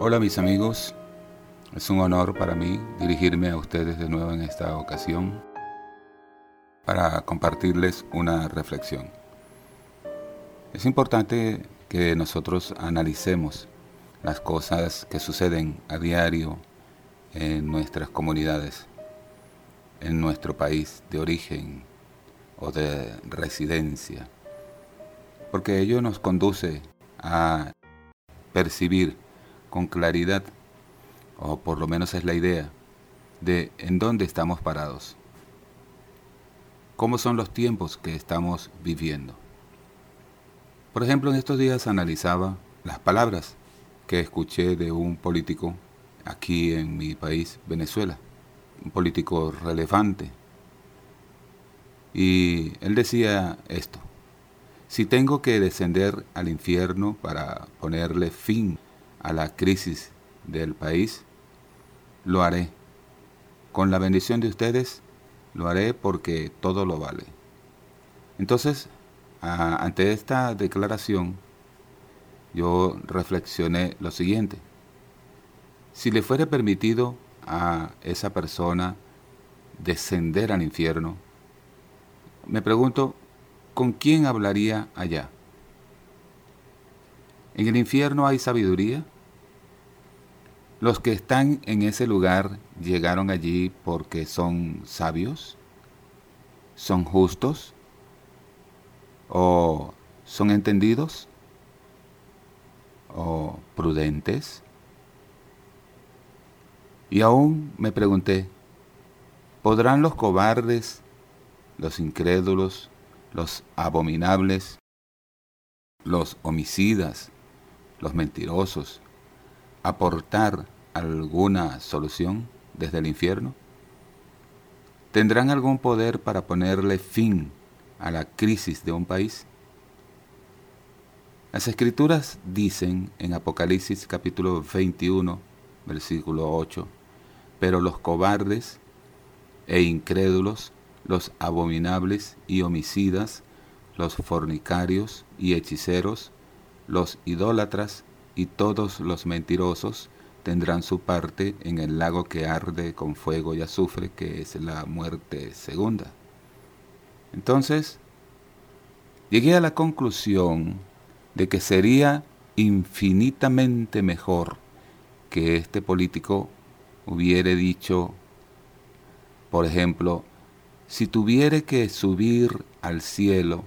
Hola mis amigos, es un honor para mí dirigirme a ustedes de nuevo en esta ocasión para compartirles una reflexión. Es importante que nosotros analicemos las cosas que suceden a diario en nuestras comunidades, en nuestro país de origen o de residencia, porque ello nos conduce a percibir con claridad, o por lo menos es la idea, de en dónde estamos parados, cómo son los tiempos que estamos viviendo. Por ejemplo, en estos días analizaba las palabras que escuché de un político aquí en mi país, Venezuela, un político relevante. Y él decía esto, si tengo que descender al infierno para ponerle fin a la crisis del país, lo haré. Con la bendición de ustedes, lo haré porque todo lo vale. Entonces, ante esta declaración, yo reflexioné lo siguiente. Si le fuera permitido a esa persona descender al infierno, me pregunto, ¿con quién hablaría allá? ¿En el infierno hay sabiduría? ¿Los que están en ese lugar llegaron allí porque son sabios? ¿Son justos? ¿O son entendidos? ¿O prudentes? Y aún me pregunté, ¿podrán los cobardes, los incrédulos, los abominables, los homicidas, los mentirosos, aportar alguna solución desde el infierno? ¿Tendrán algún poder para ponerle fin a la crisis de un país? Las escrituras dicen en Apocalipsis capítulo 21, versículo 8, pero los cobardes e incrédulos, los abominables y homicidas, los fornicarios y hechiceros, los idólatras y todos los mentirosos tendrán su parte en el lago que arde con fuego y azufre, que es la muerte segunda. Entonces, llegué a la conclusión de que sería infinitamente mejor que este político hubiere dicho, por ejemplo, si tuviere que subir al cielo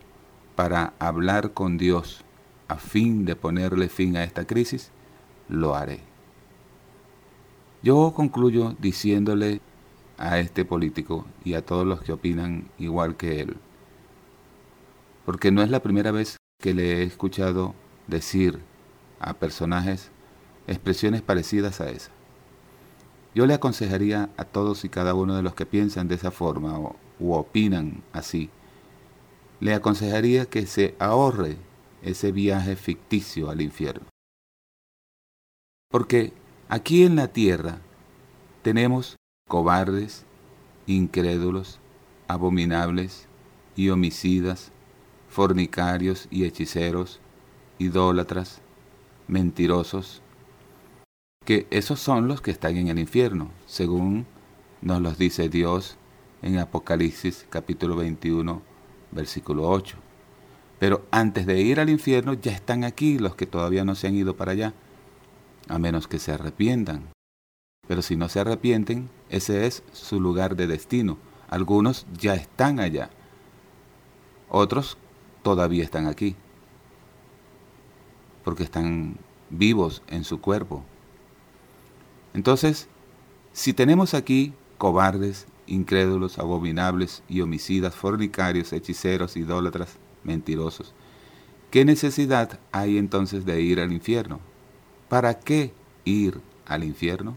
para hablar con Dios a fin de ponerle fin a esta crisis, lo haré. Yo concluyo diciéndole a este político y a todos los que opinan igual que él, porque no es la primera vez que le he escuchado decir a personajes expresiones parecidas a esa. Yo le aconsejaría a todos y cada uno de los que piensan de esa forma o u opinan así, le aconsejaría que se ahorre ese viaje ficticio al infierno. Porque aquí en la tierra tenemos cobardes, incrédulos, abominables y homicidas, fornicarios y hechiceros, idólatras, mentirosos, que esos son los que están en el infierno, según nos los dice Dios en Apocalipsis capítulo 21, versículo 8. Pero antes de ir al infierno ya están aquí los que todavía no se han ido para allá, a menos que se arrepientan. Pero si no se arrepienten, ese es su lugar de destino. Algunos ya están allá. Otros todavía están aquí. Porque están vivos en su cuerpo. Entonces, si tenemos aquí cobardes, incrédulos, abominables y homicidas, fornicarios, hechiceros, idólatras, mentirosos, ¿qué necesidad hay entonces de ir al infierno? ¿Para qué ir al infierno?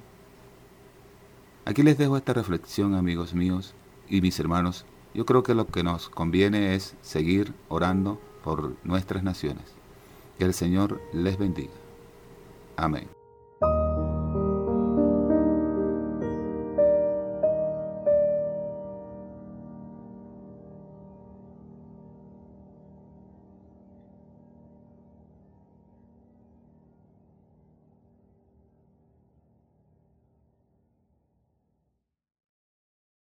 Aquí les dejo esta reflexión, amigos míos y mis hermanos. Yo creo que lo que nos conviene es seguir orando por nuestras naciones. Que el Señor les bendiga. Amén.